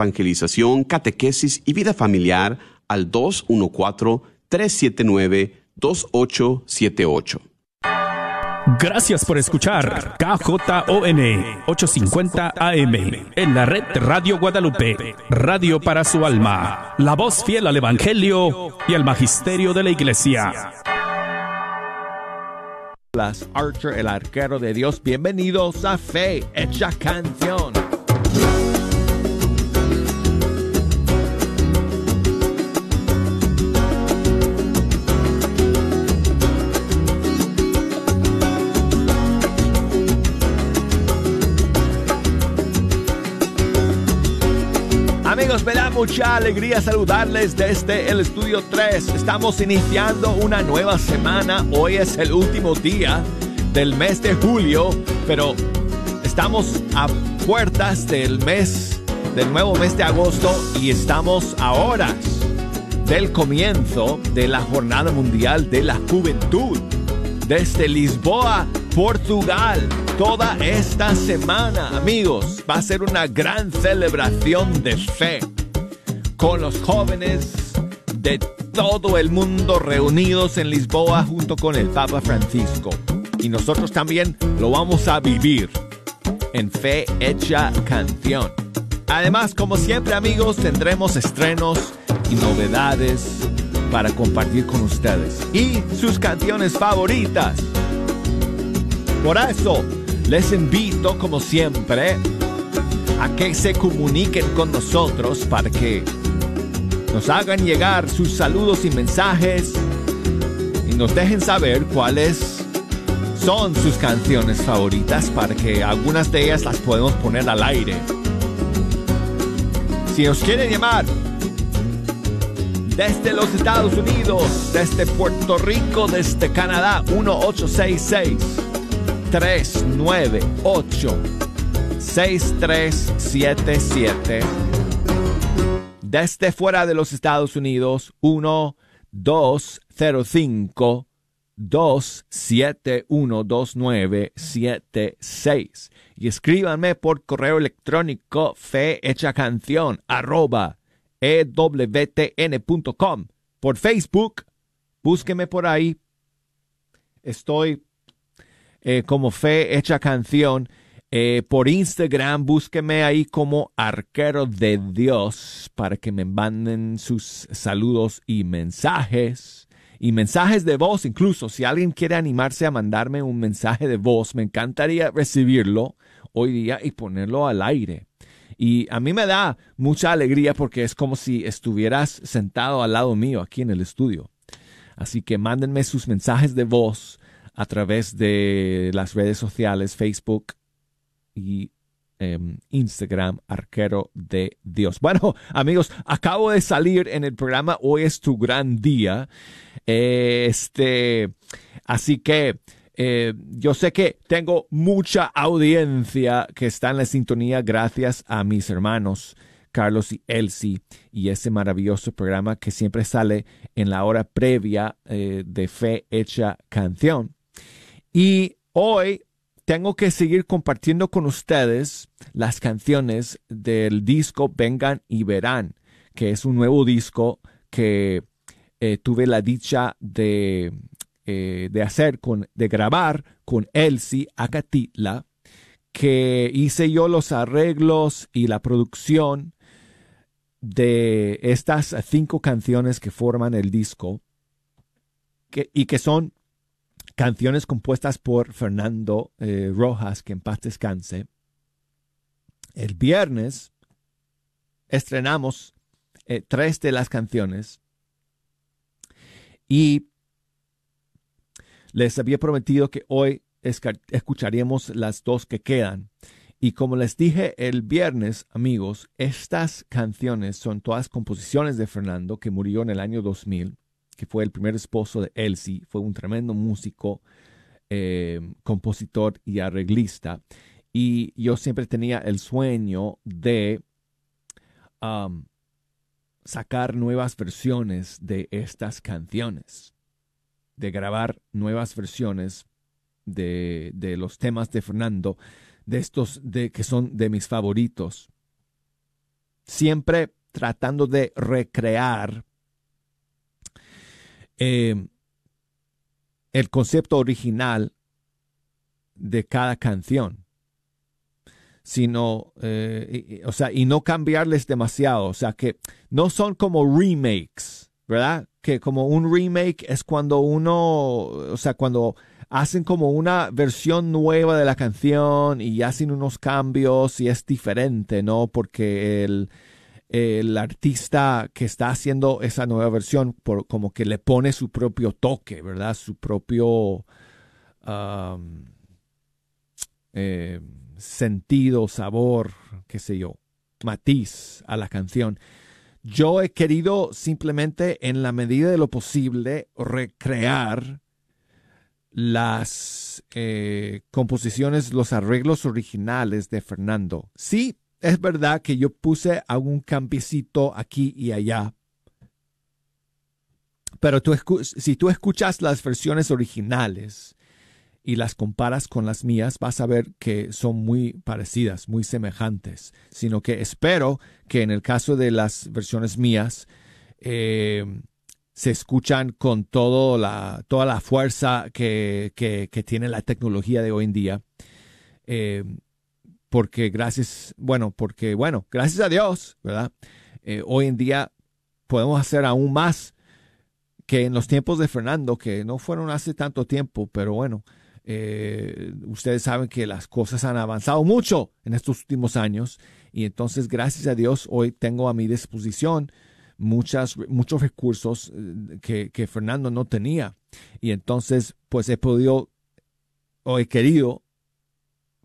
evangelización, catequesis y vida familiar al 214-379-2878. Gracias por escuchar KJON 850 AM en la red Radio Guadalupe, radio para su alma, la voz fiel al Evangelio y al Magisterio de la Iglesia. Las Archer, el arquero de Dios, bienvenidos a Fe Hecha Canción. Amigos, me da mucha alegría saludarles desde el estudio 3. Estamos iniciando una nueva semana. Hoy es el último día del mes de julio, pero estamos a puertas del mes, del nuevo mes de agosto y estamos a horas del comienzo de la Jornada Mundial de la Juventud. Desde Lisboa, Portugal, toda esta semana, amigos, va a ser una gran celebración de fe con los jóvenes de todo el mundo reunidos en Lisboa junto con el Papa Francisco. Y nosotros también lo vamos a vivir en Fe Hecha Canción. Además, como siempre amigos, tendremos estrenos y novedades para compartir con ustedes y sus canciones favoritas. Por eso, les invito, como siempre, a que se comuniquen con nosotros para que nos hagan llegar sus saludos y mensajes y nos dejen saber cuáles son sus canciones favoritas para que algunas de ellas las podemos poner al aire. Si os quieren llamar desde los Estados Unidos, desde Puerto Rico, desde Canadá, 1866 398 6377 desde fuera de los Estados Unidos 1 205 271 2976 y escríbanme por correo electrónico fe hecha canción arroba ewtn.com por Facebook búsqueme por ahí. Estoy eh, como fe hecha canción eh, por Instagram, búsqueme ahí como Arquero de Dios para que me manden sus saludos y mensajes. Y mensajes de voz, incluso si alguien quiere animarse a mandarme un mensaje de voz, me encantaría recibirlo hoy día y ponerlo al aire. Y a mí me da mucha alegría porque es como si estuvieras sentado al lado mío aquí en el estudio. Así que mándenme sus mensajes de voz a través de las redes sociales, Facebook, y em, Instagram, Arquero de Dios. Bueno, amigos, acabo de salir en el programa Hoy es tu gran día. Este, así que eh, yo sé que tengo mucha audiencia que está en la sintonía gracias a mis hermanos. Carlos y Elsie y ese maravilloso programa que siempre sale en la hora previa eh, de Fe Hecha Canción. Y hoy tengo que seguir compartiendo con ustedes las canciones del disco Vengan y Verán, que es un nuevo disco que eh, tuve la dicha de, eh, de hacer, con, de grabar con Elsie Acatitla, que hice yo los arreglos y la producción de estas cinco canciones que forman el disco y que son canciones compuestas por Fernando eh, Rojas, que en paz descanse. El viernes estrenamos eh, tres de las canciones y les había prometido que hoy escucharíamos las dos que quedan. Y como les dije el viernes, amigos, estas canciones son todas composiciones de Fernando, que murió en el año 2000 que fue el primer esposo de Elsie, fue un tremendo músico, eh, compositor y arreglista. Y yo siempre tenía el sueño de um, sacar nuevas versiones de estas canciones, de grabar nuevas versiones de, de los temas de Fernando, de estos de, que son de mis favoritos. siempre tratando de recrear eh, el concepto original de cada canción sino, eh, o sea, y no cambiarles demasiado, o sea, que no son como remakes, ¿verdad? Que como un remake es cuando uno, o sea, cuando hacen como una versión nueva de la canción y hacen unos cambios y es diferente, ¿no? Porque el, el artista que está haciendo esa nueva versión por, como que le pone su propio toque, ¿verdad? Su propio... eh, sentido, sabor, qué sé yo, matiz a la canción. Yo he querido simplemente, en la medida de lo posible, recrear las eh, composiciones, los arreglos originales de Fernando. Sí, es verdad que yo puse algún cambiecito aquí y allá. Pero tú, si tú escuchas las versiones originales, y las comparas con las mías, vas a ver que son muy parecidas, muy semejantes, sino que espero que en el caso de las versiones mías eh, se escuchan con la, toda la fuerza que, tiene la tecnología de hoy en día. Eh, porque gracias, bueno, porque bueno, gracias a Dios, ¿verdad? Eh, hoy en día podemos hacer aún más que en los tiempos de Fernando, que no fueron hace tanto tiempo, pero bueno, eh, ustedes saben que las cosas han avanzado mucho en estos últimos años y entonces gracias a Dios hoy tengo a mi disposición muchas, muchos recursos eh, que, Fernando no tenía y entonces pues he podido o he querido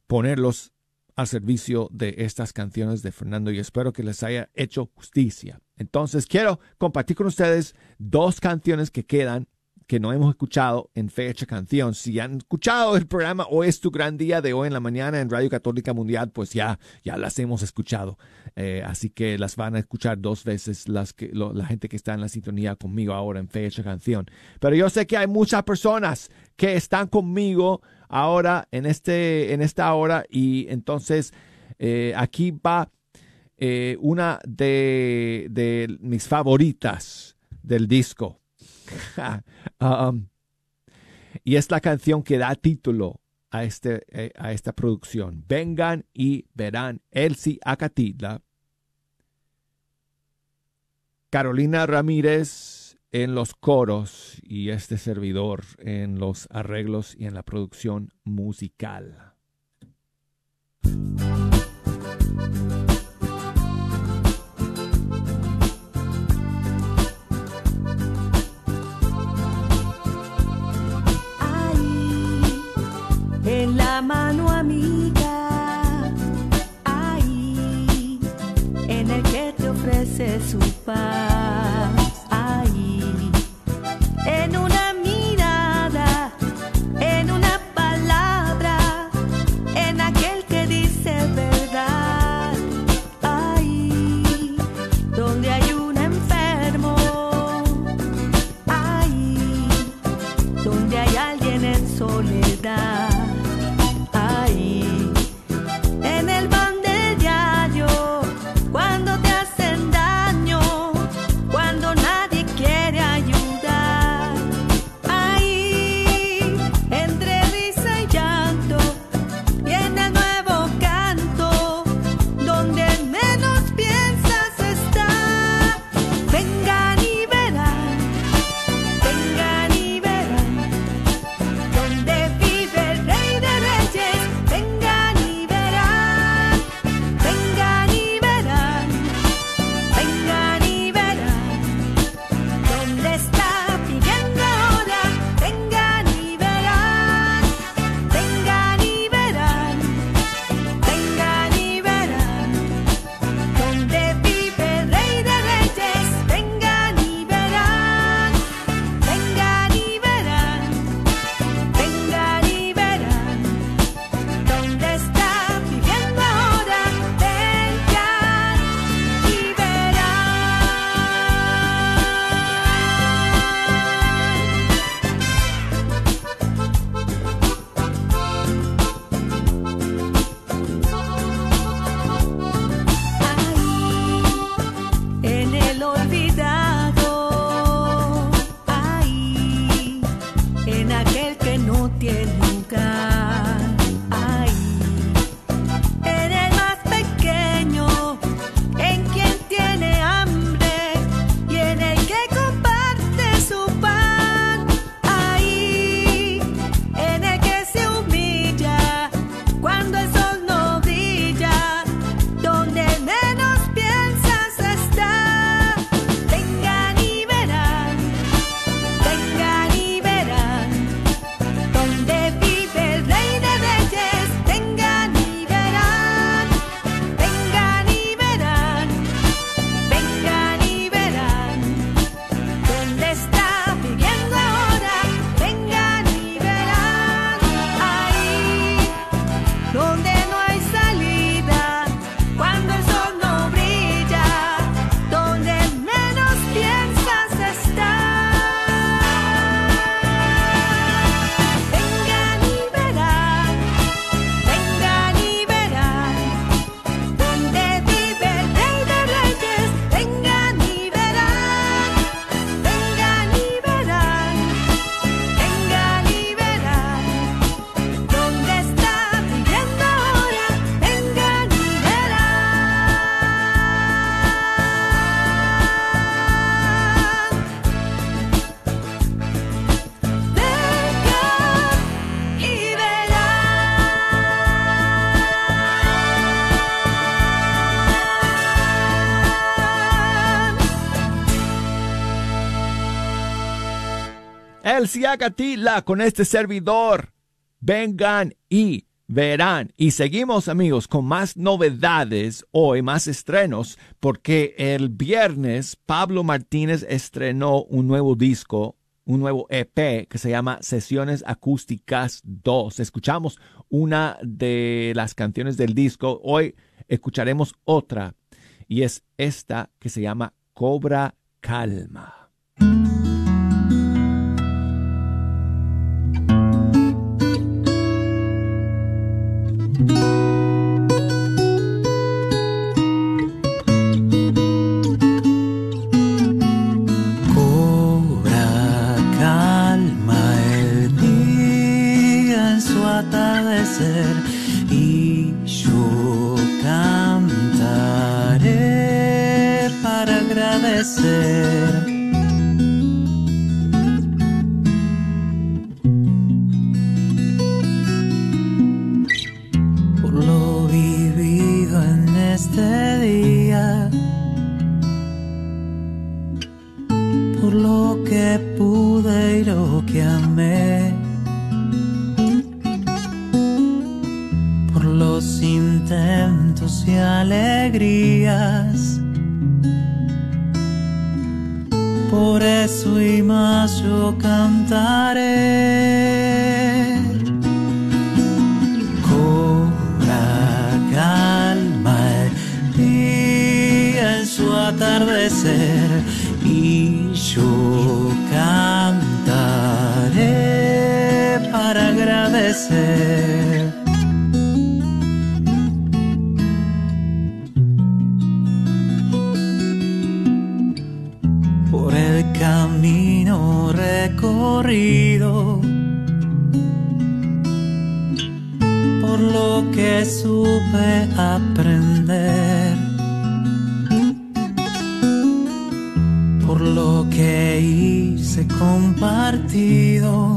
ponerlos al servicio de estas canciones de Fernando y espero que les haya hecho justicia. Entonces quiero compartir con ustedes dos canciones que quedan que no hemos escuchado en Fecha Canción. Si han escuchado el programa Hoy es tu gran día de hoy en la mañana en Radio Católica Mundial, pues ya, ya las hemos escuchado. Eh, así que las van a escuchar dos veces las que, la gente que está en la sintonía conmigo ahora en Fecha Canción. Pero yo sé que hay muchas personas que están conmigo ahora en, este, en esta hora y entonces eh, aquí va eh, una de, de mis favoritas del disco. Um, y es la canción que da título a, este, eh, a esta producción. Vengan y verán Elsie Acatitla, Carolina Ramírez en los coros y este servidor en los arreglos y en la producción musical. en la mano amiga, ahí, en el que te ofrece su paz, El Ciacatila con este servidor. Vengan y verán. Y seguimos amigos con más novedades hoy, más estrenos, porque el viernes Pablo Martínez estrenó un nuevo disco, un nuevo EP que se llama Sesiones Acústicas 2. Escuchamos una de las canciones del disco. Hoy escucharemos otra y es esta que se llama Cobra Calma. Intentos y alegrías. Por eso y más yo cantaré. Por lo que supe aprender, por lo que hice compartido.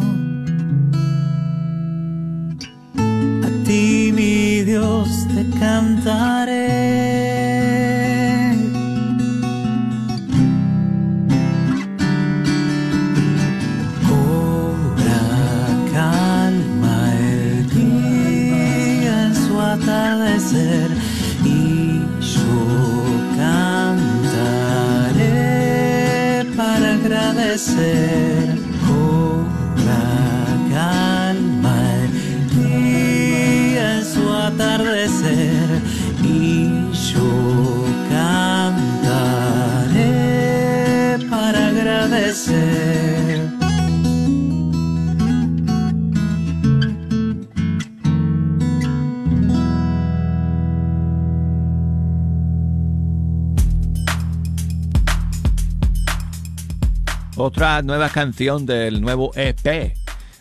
Otra nueva canción del nuevo EP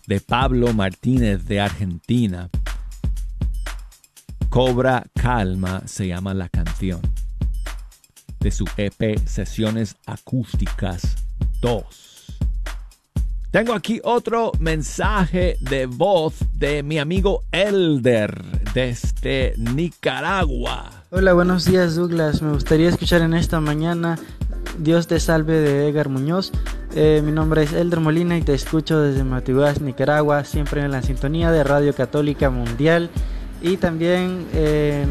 de Pablo Martínez de Argentina. Cobra Calma se llama la canción. De su EP Sesiones Acústicas 2. Tengo aquí otro mensaje de voz de mi amigo Elder desde Nicaragua. Hola, buenos días Douglas. Me gustaría escuchar en esta mañana Dios te salve de Edgar Muñoz. Eh, mi nombre es Elder Molina y te escucho desde Matiguas, Nicaragua, siempre en la sintonía de Radio Católica Mundial. Y también eh,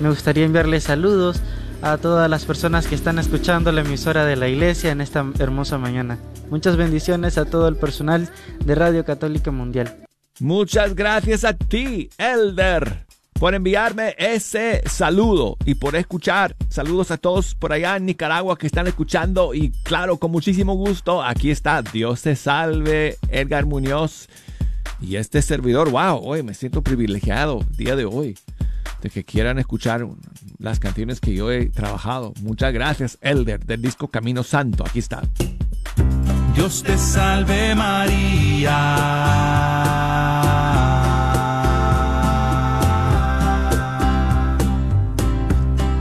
me gustaría enviarle saludos a todas las personas que están escuchando la emisora de la iglesia en esta hermosa mañana. Muchas bendiciones a todo el personal de Radio Católica Mundial. Muchas gracias a ti, Elder, por enviarme ese saludo y por escuchar. Saludos a todos por allá en Nicaragua que están escuchando y claro, con muchísimo gusto, aquí está Dios te salve, Edgar Muñoz y este servidor. Wow, hoy me siento privilegiado día de hoy de que quieran escuchar las canciones que yo he trabajado. Muchas gracias, Elder, del disco Camino Santo. Aquí está. Dios te salve María.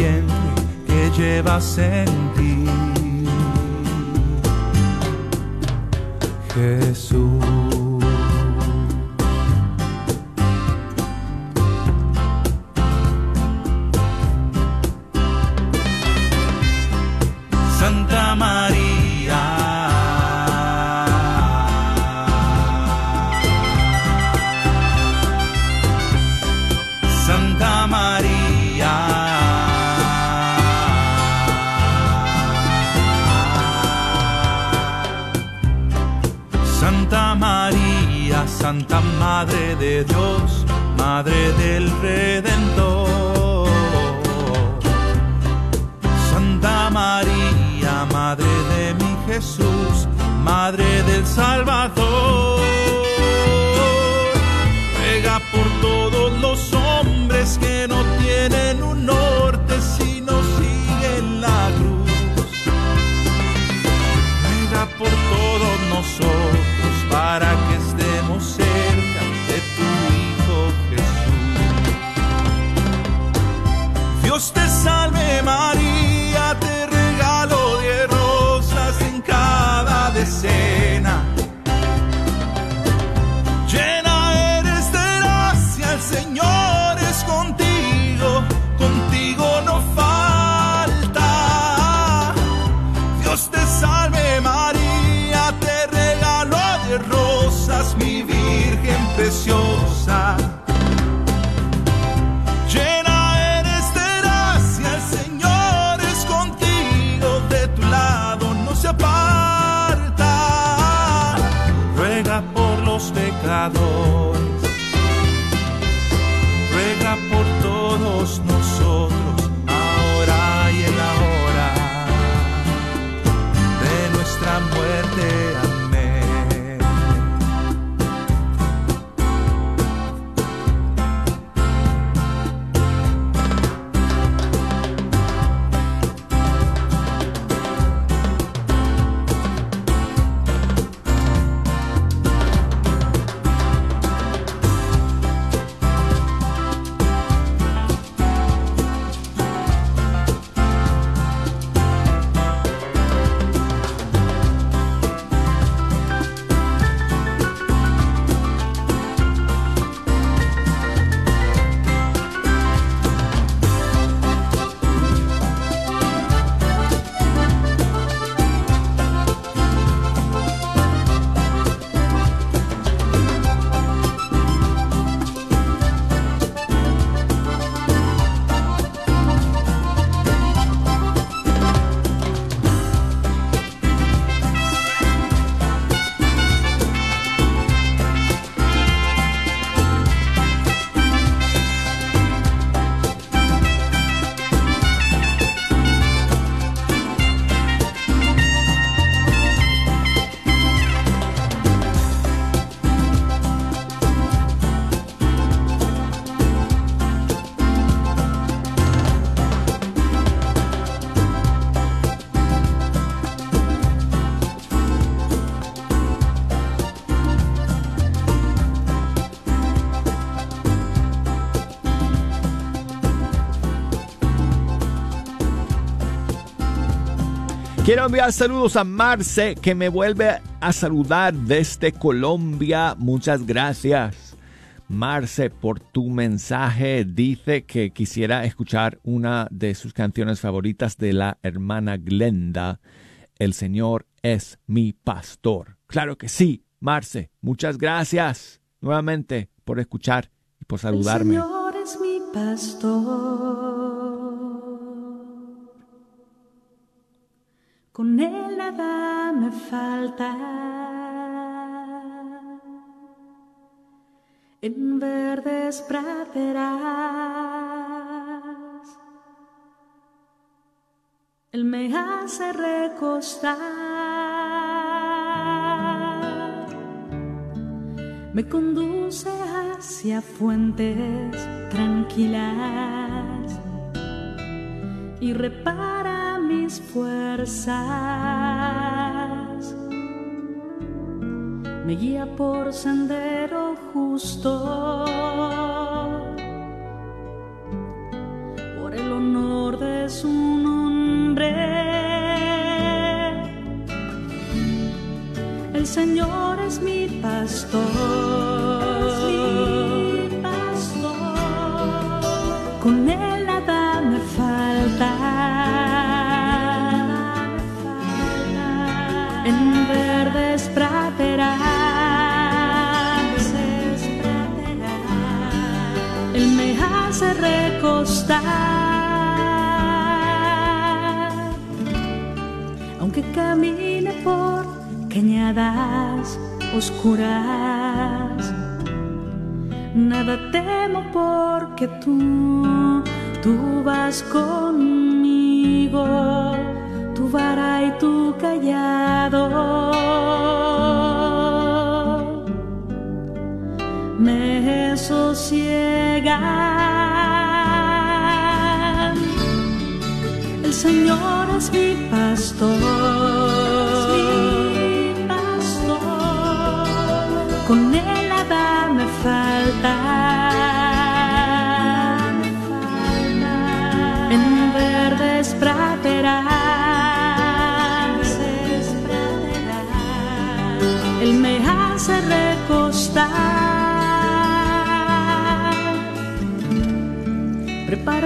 Vientre que llevas en ti. Jesús. Madre del Redentor. Santa María, Madre de mi Jesús, Madre del Salvador. Ruega por todos los hombres que no tienen Quiero enviar saludos a Marce, que me vuelve a saludar desde Colombia. Muchas gracias. Marce, por tu mensaje. Dice que quisiera escuchar una de sus canciones favoritas de la hermana Glenda. El Señor es mi pastor. Claro que sí, Marce. Muchas gracias nuevamente por escuchar y por saludarme. El Señor es mi pastor. Con él nada me falta. En verdes praderas. Él me hace recostar. Me conduce hacia fuentes tranquilas y repara mis fuerzas. Me guía por sendero justo. Por el honor de su nombre. El Señor es mi pastor. Camine por cañadas oscuras. Nada temo porque tú, tú vas conmigo, tu vara y tu callado. Me sosiegan. El Señor es mi pastor.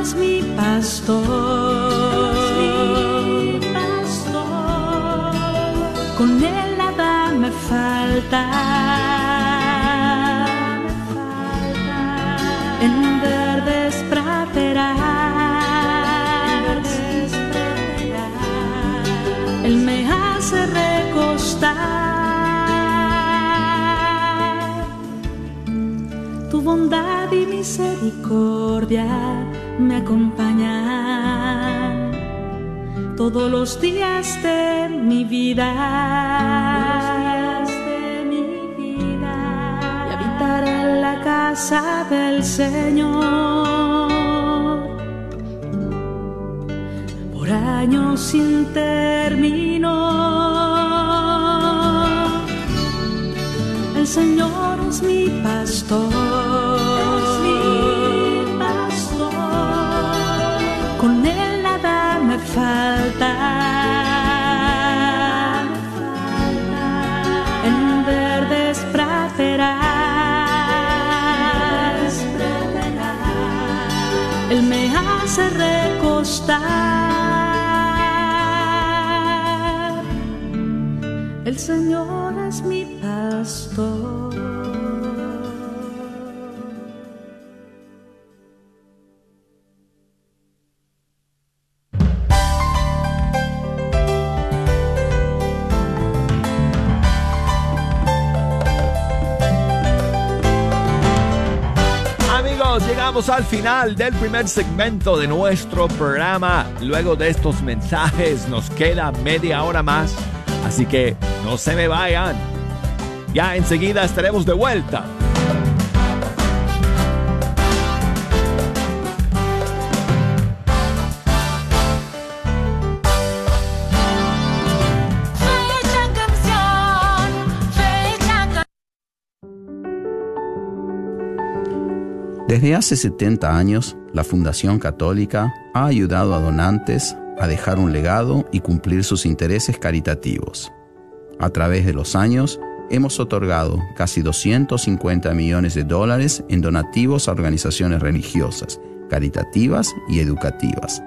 es mi pastor. pastor. Con él nada me falta. En verdes praderas. Él me hace recostar. Tu bondad y misericordia me acompañan todos los días de mi vida. de mi vida. Y habitaré en la casa del Señor por años sin término. El Señor es mi pastor. Hace recostar. El Señor es mi pastor. Al final del primer segmento de nuestro programa. Luego de estos mensajes nos queda media hora más Así que no se me vayan. Ya enseguida estaremos de vuelta. Desde hace 70 años, la Fundación Católica ha ayudado a donantes a dejar un legado y cumplir sus intereses caritativos. A través de los años, hemos otorgado casi 250 millones de dólares en donativos a organizaciones religiosas, caritativas y educativas.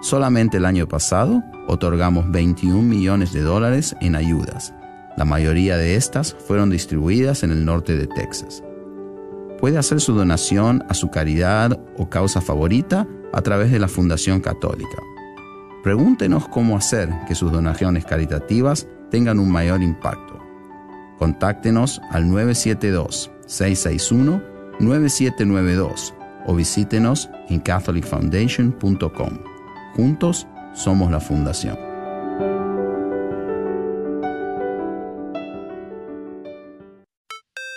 Solamente el año pasado otorgamos 21 millones de dólares en ayudas. La mayoría de estas fueron distribuidas en el norte de Texas puede hacer su donación a su caridad o causa favorita a través de la Fundación Católica. Pregúntenos cómo hacer que sus donaciones caritativas tengan un mayor impacto. Contáctenos al 972-661-9792 o visítenos en catholicfoundation.com. Juntos somos la Fundación.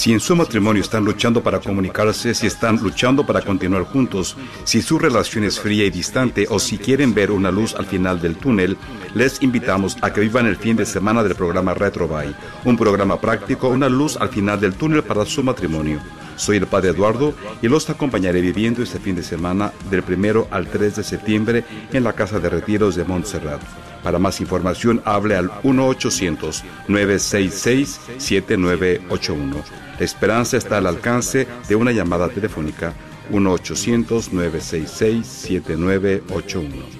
Si en su matrimonio están luchando para comunicarse, si están luchando para continuar juntos, si su relación es fría y distante o si quieren ver una luz al final del túnel, les invitamos a que vivan el fin de semana del programa Retrobay, un programa práctico, una luz al final del túnel para su matrimonio. Soy el Padre Eduardo y los acompañaré viviendo este fin de semana del primero al 3 de septiembre en la Casa de Retiros de Montserrat. Para más información, hable al 1-800-966-7981. La esperanza está al alcance de una llamada telefónica 1-800-966-7981.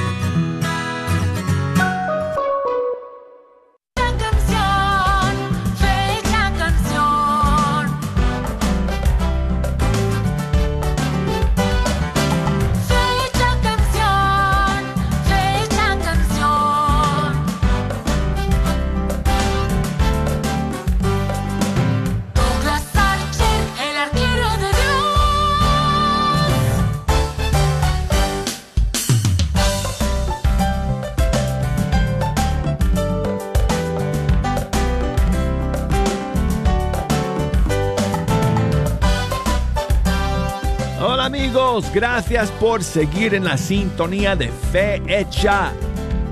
Gracias por seguir en la sintonía de Fe Hecha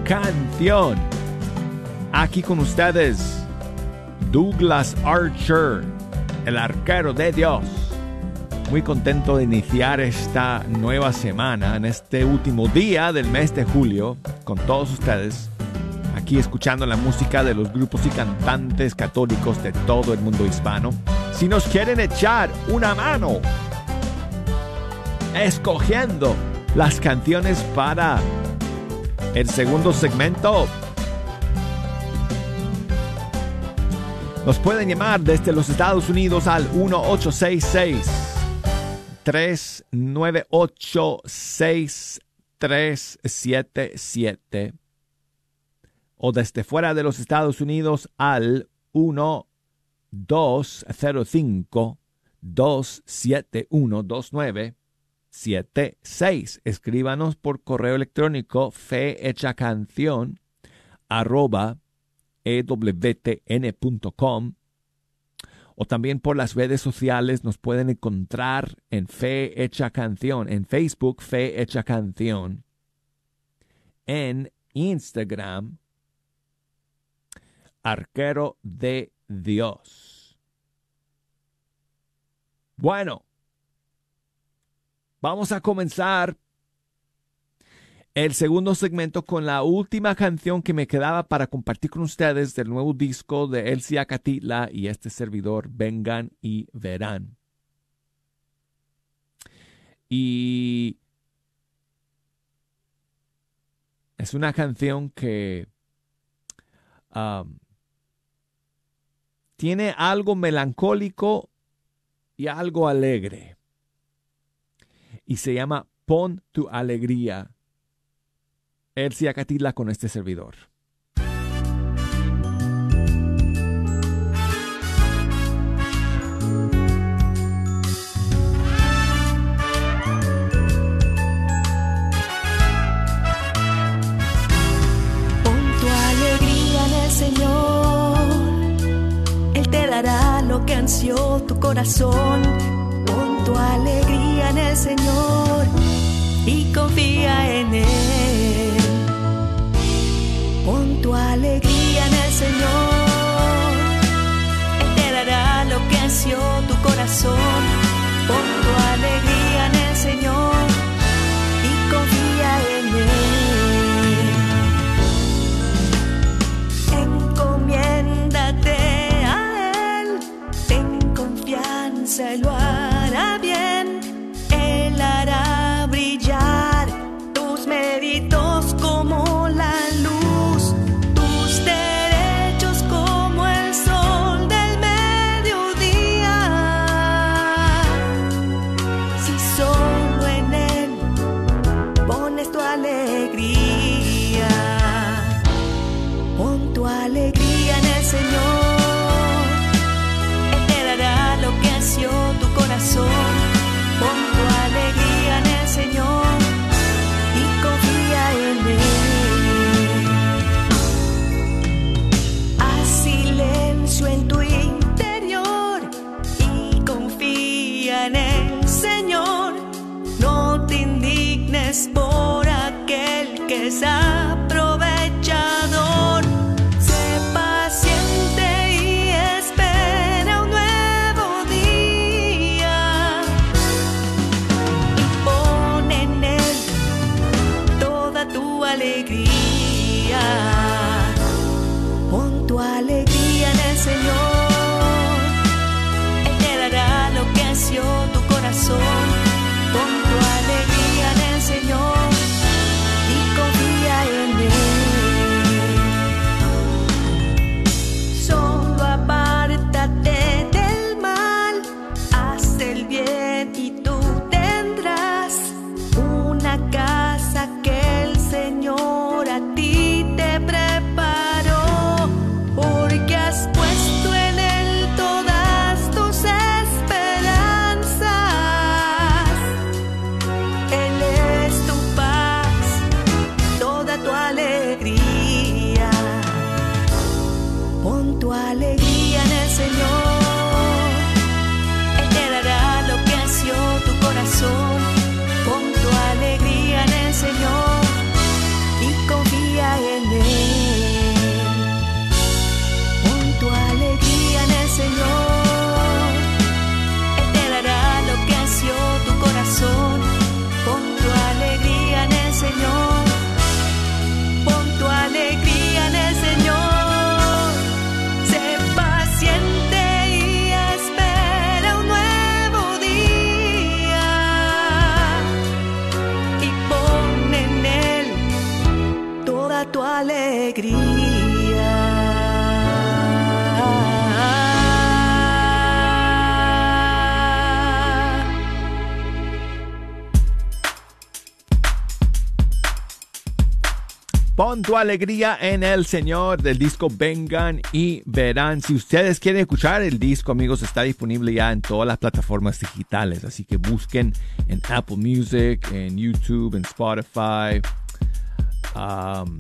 Canción. Aquí con ustedes, Douglas Archer, el arquero de Dios. Muy contento de iniciar esta nueva semana, en este último día del mes de julio, con todos ustedes, aquí escuchando la música de los grupos y cantantes católicos de todo el mundo hispano. Si nos quieren echar una mano, escogiendo las canciones para el segundo segmento. Nos pueden llamar desde los Estados Unidos al 1866 398 6377 o desde fuera de los Estados Unidos al 1205 271 29 76. Escríbanos por correo electrónico fe canción arroba ewtn.com o también por las redes sociales nos pueden encontrar en Fe Hecha Canción, en Facebook Fe Hecha Canción, en Instagram Arquero de Dios. Bueno, vamos a comenzar el segundo segmento con la última canción que me quedaba para compartir con ustedes del nuevo disco de Elsia Catitla y este servidor Vengan y Verán. Y es una canción que tiene algo melancólico y algo alegre. Y se llama Pon tu alegría Elsia Catila con este servidor. El Señor. Él te dará lo que ansió tu corazón. Pon tu alegría en el Señor y confía en Él. Pon tu alegría en el Señor. Él te dará lo que ansió tu corazón. Pon tu alegría en el Señor y confía en Él. Encomiéndate a Él, ten confianza, Él lo tu alegría en el Señor del disco Vengan y Verán. Si ustedes quieren escuchar el disco, amigos, está disponible ya en todas las plataformas digitales. Así que busquen en Apple Music, en YouTube, en Spotify. um,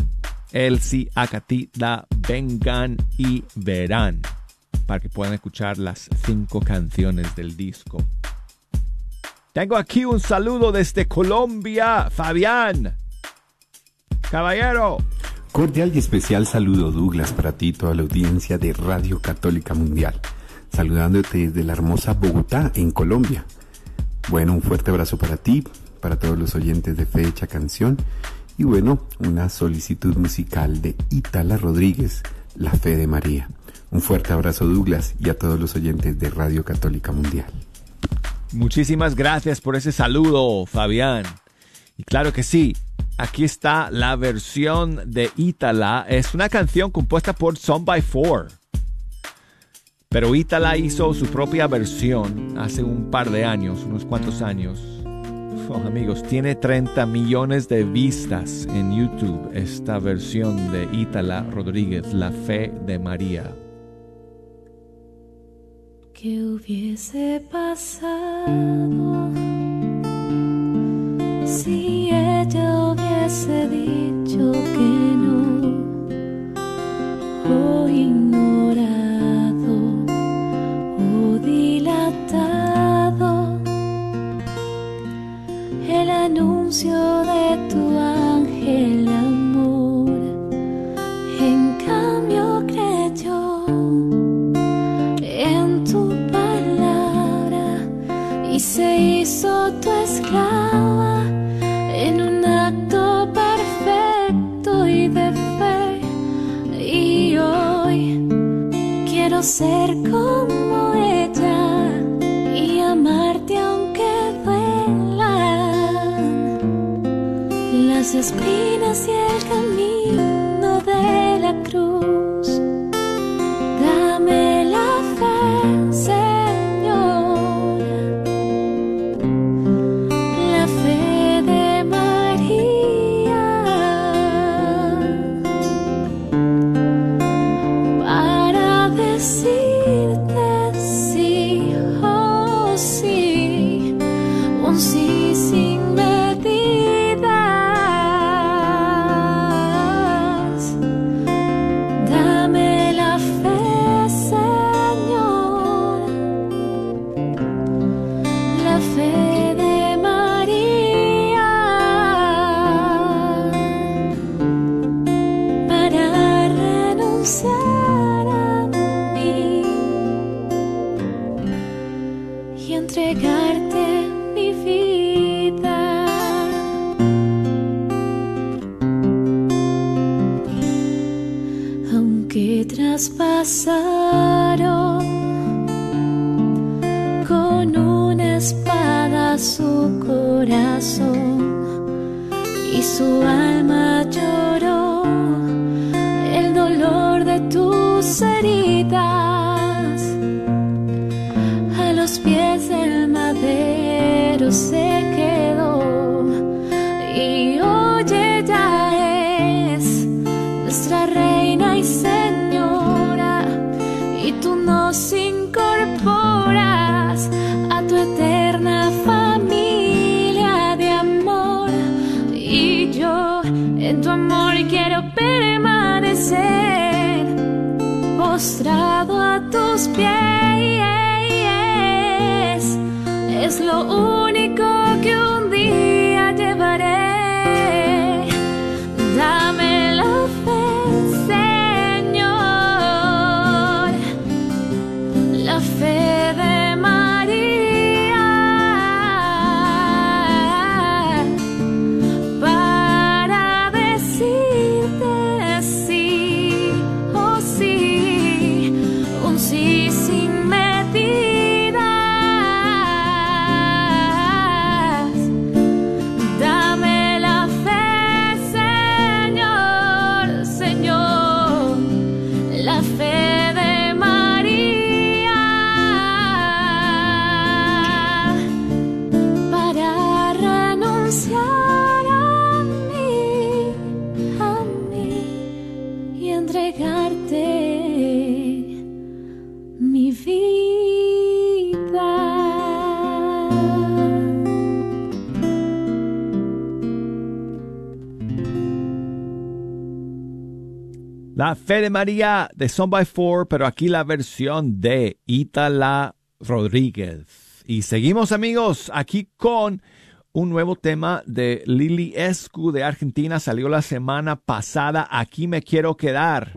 Elsie, Acatita, vengan y verán para que puedan escuchar las cinco canciones del disco. Tengo aquí un saludo desde Colombia, Fabián. Caballero. Cordial y especial saludo, Douglas, para ti y toda la audiencia de Radio Católica Mundial. Saludándote desde la hermosa Bogotá, en Colombia. Bueno, un fuerte abrazo para ti, para todos los oyentes de Fecha Canción. Y bueno, una solicitud musical de Itala Rodríguez, La Fe de María. Un fuerte abrazo, Douglas, y a todos los oyentes de Radio Católica Mundial. Muchísimas gracias por ese saludo, Fabián. Y claro que sí, aquí está la versión de Itala. Es una canción compuesta por Son by Four. Pero Itala hizo su propia versión hace un par de años, unos cuantos años. Amigos, tiene 30 millones de vistas en YouTube esta versión de Itala Rodríguez, La Fe de María. ¿Qué hubiese pasado si ella hubiese dicho que no o ignorado o dilatado el anuncio de tu ser como ella y amarte aunque duelan las espinas y el camino La Fe de María de Son by Four, pero aquí la versión de Itala Rodríguez. Y seguimos amigos aquí con un nuevo tema de Lili Escu de Argentina. Salió la semana pasada. Aquí me quiero quedar.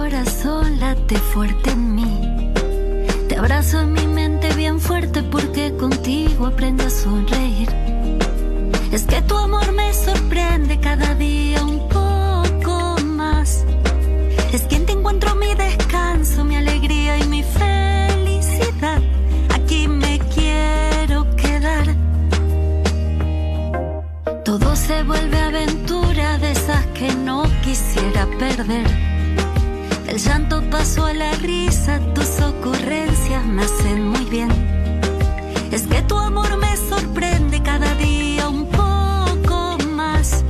Corazón late fuerte en mí. Te abrazo en mi mente bien fuerte porque contigo aprendo a sonreír. Es que tu amor me sorprende cada día un poco más. Es que en ti encuentro mi descanso, mi alegría y mi felicidad. Aquí me quiero quedar. Todo se vuelve aventura de esas que no quisiera perder. Del llanto paso a la risa, tus ocurrencias me hacen muy bien. Es que tu amor me sorprende cada día un poco más.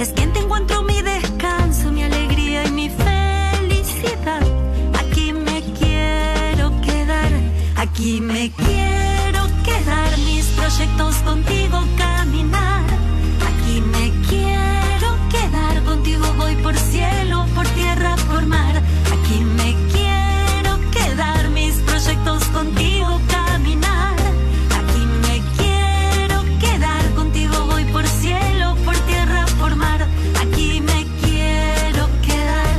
Es que en ti encuentro mi descanso, mi alegría y mi felicidad. Aquí me quiero quedar, aquí me quiero quedar. Mis proyectos contigo caminar. Aquí me por cielo, por tierra, por mar. Aquí me quiero quedar, mis proyectos contigo caminar. Aquí me quiero quedar, contigo voy por cielo, por tierra, por mar. Aquí me quiero quedar.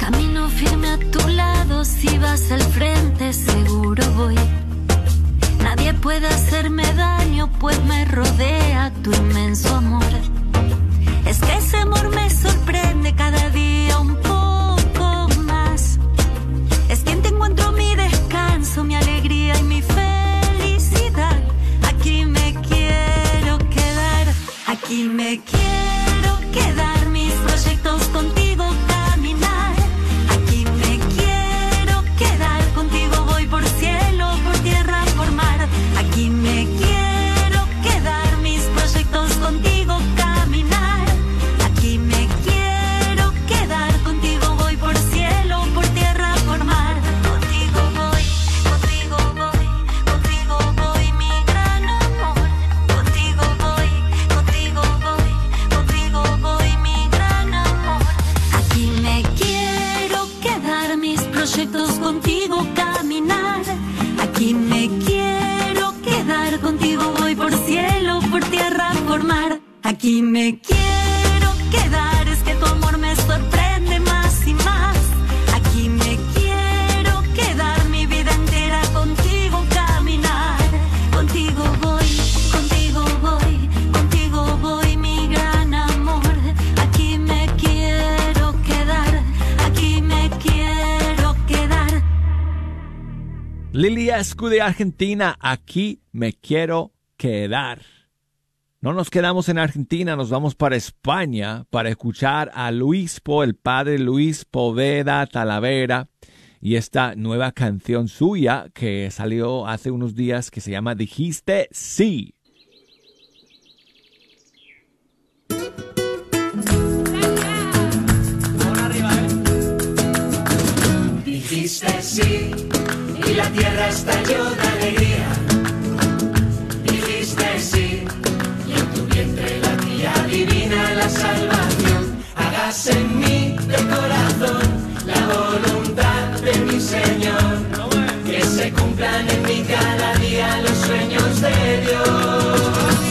Camino firme a tu lado, si vas al frente seguro voy. Nadie puede hacerme daño, pues me rodea tu inmenso amor. Es Lili Escu de Argentina, aquí me quiero quedar. No nos quedamos en Argentina, nos vamos para España para escuchar a Luispo, el padre Luis Poveda Talavera, y esta nueva canción suya que salió hace unos días que se llama Dijiste sí. Dijiste sí y la tierra estalló de alegría. Dijiste sí y en tu vientre la tía divina la salvación. Hágase en mí de corazón la voluntad de mi Señor. Que se cumplan en mí cada día los sueños de Dios.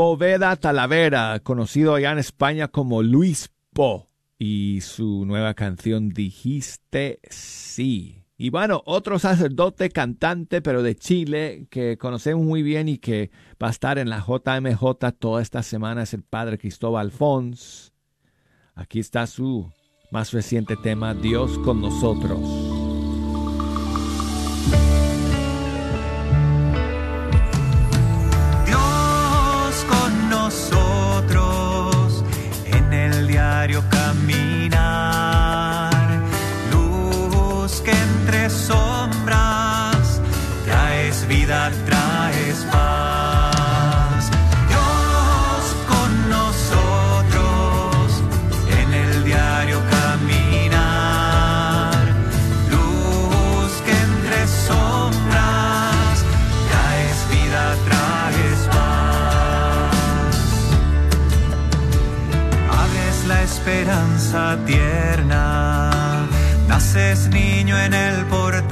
Poveda Talavera, conocido allá en España como Luis Po, y su nueva canción Dijiste sí. Y bueno, otro sacerdote cantante, pero de Chile, que conocemos muy bien y que va a estar en la JMJ toda esta semana, es el padre Cristóbal Fons. Aquí está su más reciente tema, Dios con nosotros. Diario tierna, naces niño en el portal,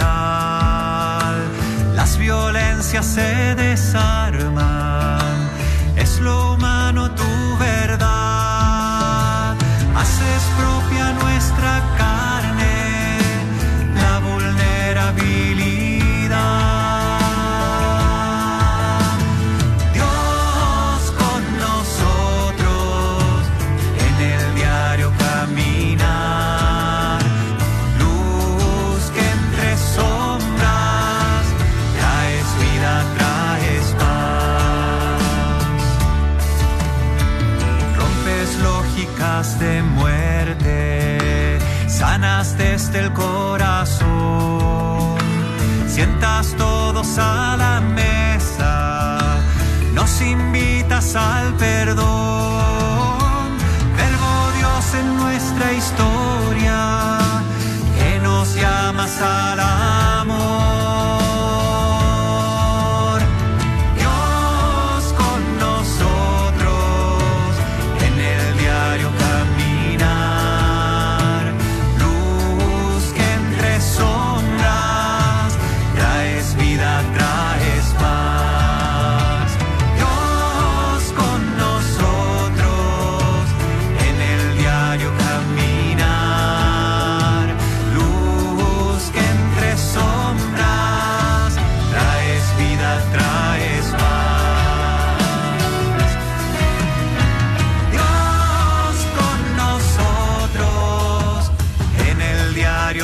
las violencias se desarman, al perdón,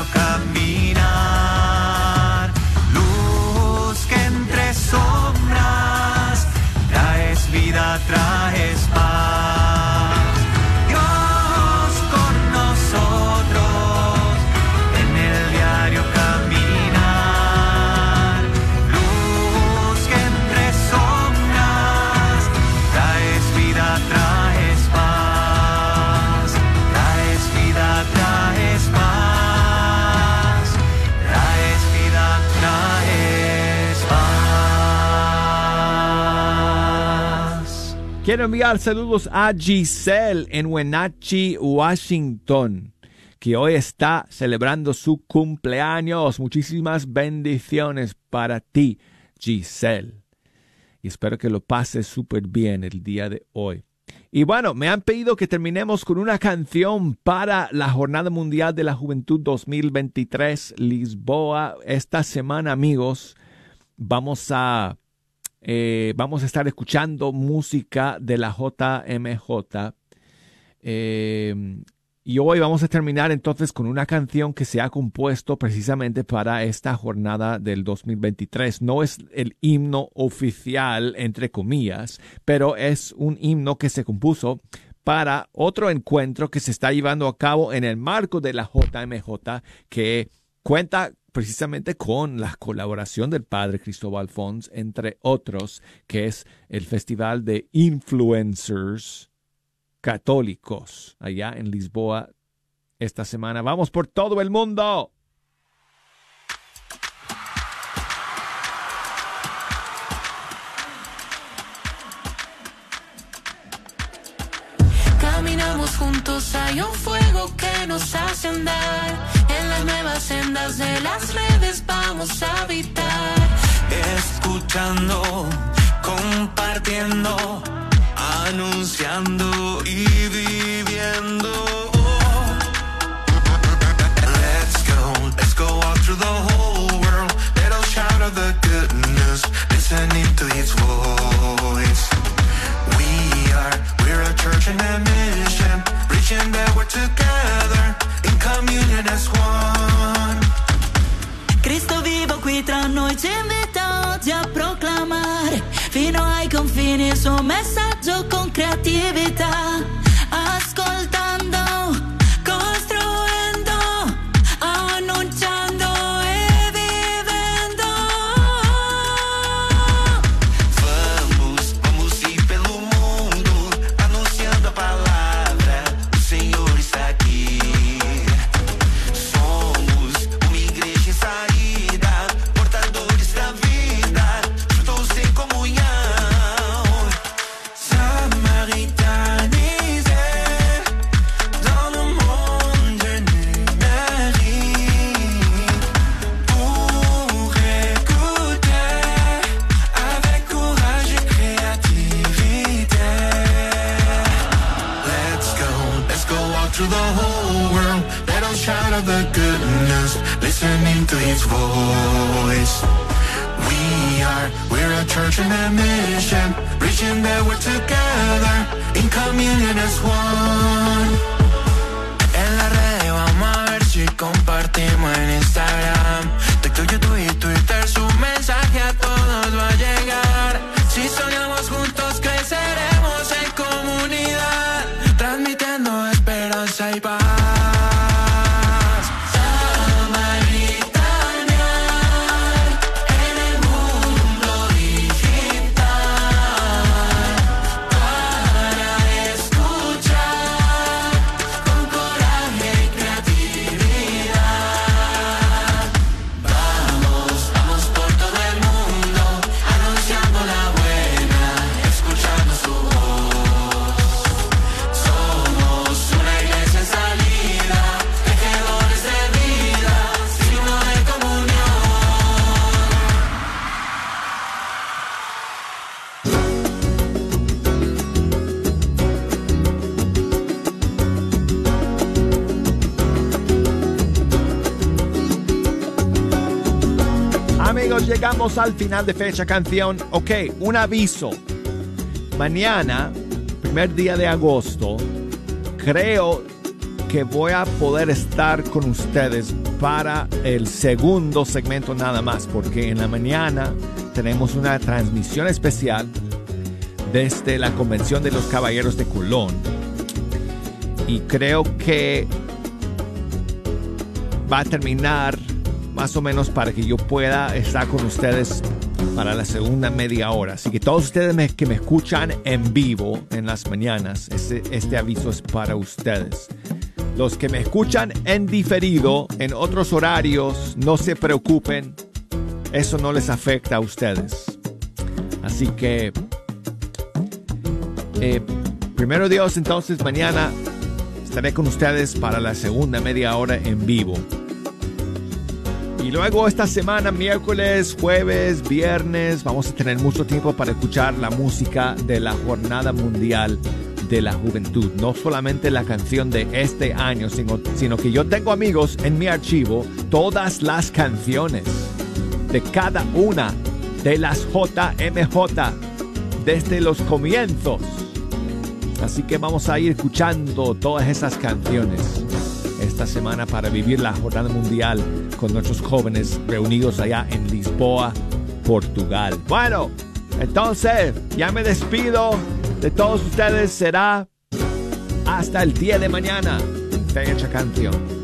diario caminar, Quiero enviar saludos a Giselle en Wenatchee, Washington, que hoy está celebrando su cumpleaños. Muchísimas bendiciones para ti, Giselle. Y espero que lo pases súper bien el día de hoy. Y bueno, me han pedido que terminemos con una canción para la Jornada Mundial de la Juventud 2023 Lisboa. Esta semana, amigos, vamos a eh, vamos a estar escuchando música de la JMJ. Eh, y hoy vamos a terminar entonces con una canción que se ha compuesto precisamente para esta jornada del 2023. No es el himno oficial, entre comillas, pero es un himno que se compuso para otro encuentro que se está llevando a cabo en el marco de la JMJ que cuenta precisamente con la colaboración del padre Cristóbal Fons, entre otros, que es el Festival de Influencers Católicos, allá en Lisboa esta semana. Vamos por todo el mundo. Caminamos juntos, hay un fuego que nos hace andar. Las nuevas sendas de las redes vamos a habitar. Escuchando compartiendo, anunciando y viviendo. Let's go, let's go all through the whole world. Us shout out the good news, listening to His voice. We are, we're a church in a mission, reaching that we're together communion as one. Cristo vivo qui tra noi ci invita oggi a proclamare fino ai confini il suo messaggio con creatività. Al final de fecha canción. Ok, un aviso. Mañana, primer día de agosto, creo que voy a poder estar con ustedes para el segundo segmento nada más, porque en la mañana tenemos una transmisión especial desde la Convención de los Caballeros de Colón. Y creo que va a terminar más o menos para que yo pueda estar con ustedes para la segunda media hora. Así que todos ustedes me- que me escuchan en vivo en las mañanas, este, este aviso es para ustedes. Los que me escuchan en diferido, en otros horarios, no se preocupen, eso no les afecta a ustedes. Así que, eh, primero Dios, entonces mañana estaré con ustedes para la segunda media hora en vivo. Y luego esta semana, miércoles, jueves, viernes, vamos a tener mucho tiempo para escuchar la música de la Jornada Mundial de la Juventud. No solamente la canción de este año, sino, sino que yo tengo amigos en mi archivo todas las canciones de cada una de las JMJ desde los comienzos. Así que vamos a ir escuchando todas esas canciones esta semana para vivir la jornada mundial con nuestros jóvenes reunidos allá en Lisboa, Portugal. Bueno, entonces ya me despido de todos ustedes. Será hasta el día de mañana. Fecha canción.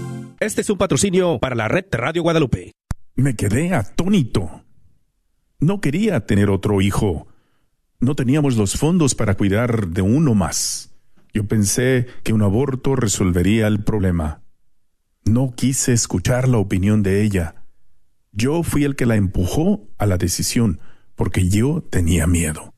Este es un patrocinio para la red de Radio Guadalupe. Me quedé atónito. No quería tener otro hijo. No teníamos los fondos para cuidar de uno más. Yo pensé que un aborto resolvería el problema. No quise escuchar la opinión de ella. Yo fui el que la empujó a la decisión, porque yo tenía miedo.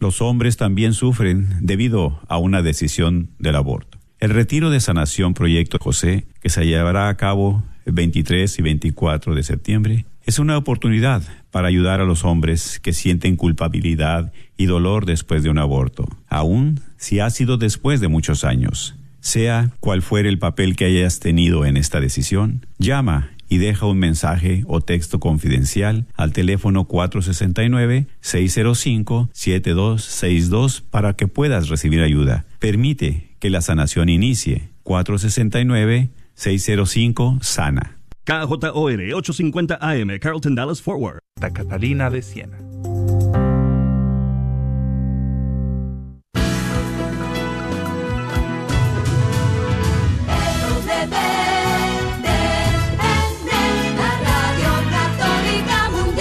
Los hombres también sufren debido a una decisión del aborto. El retiro de sanación Proyecto José, que se llevará a cabo el 23 y 24 de septiembre, es una oportunidad para ayudar a los hombres que sienten culpabilidad y dolor después de un aborto, aun si ha sido después de muchos años. Sea cual fuere el papel que hayas tenido en esta decisión, llama y deja un mensaje o texto confidencial al teléfono 469-605-7262 para que puedas recibir ayuda. Permite que la sanación inicie. 469-605 Sana. KJOR 850 AM, Carlton Dallas Forward. Catalina de Siena.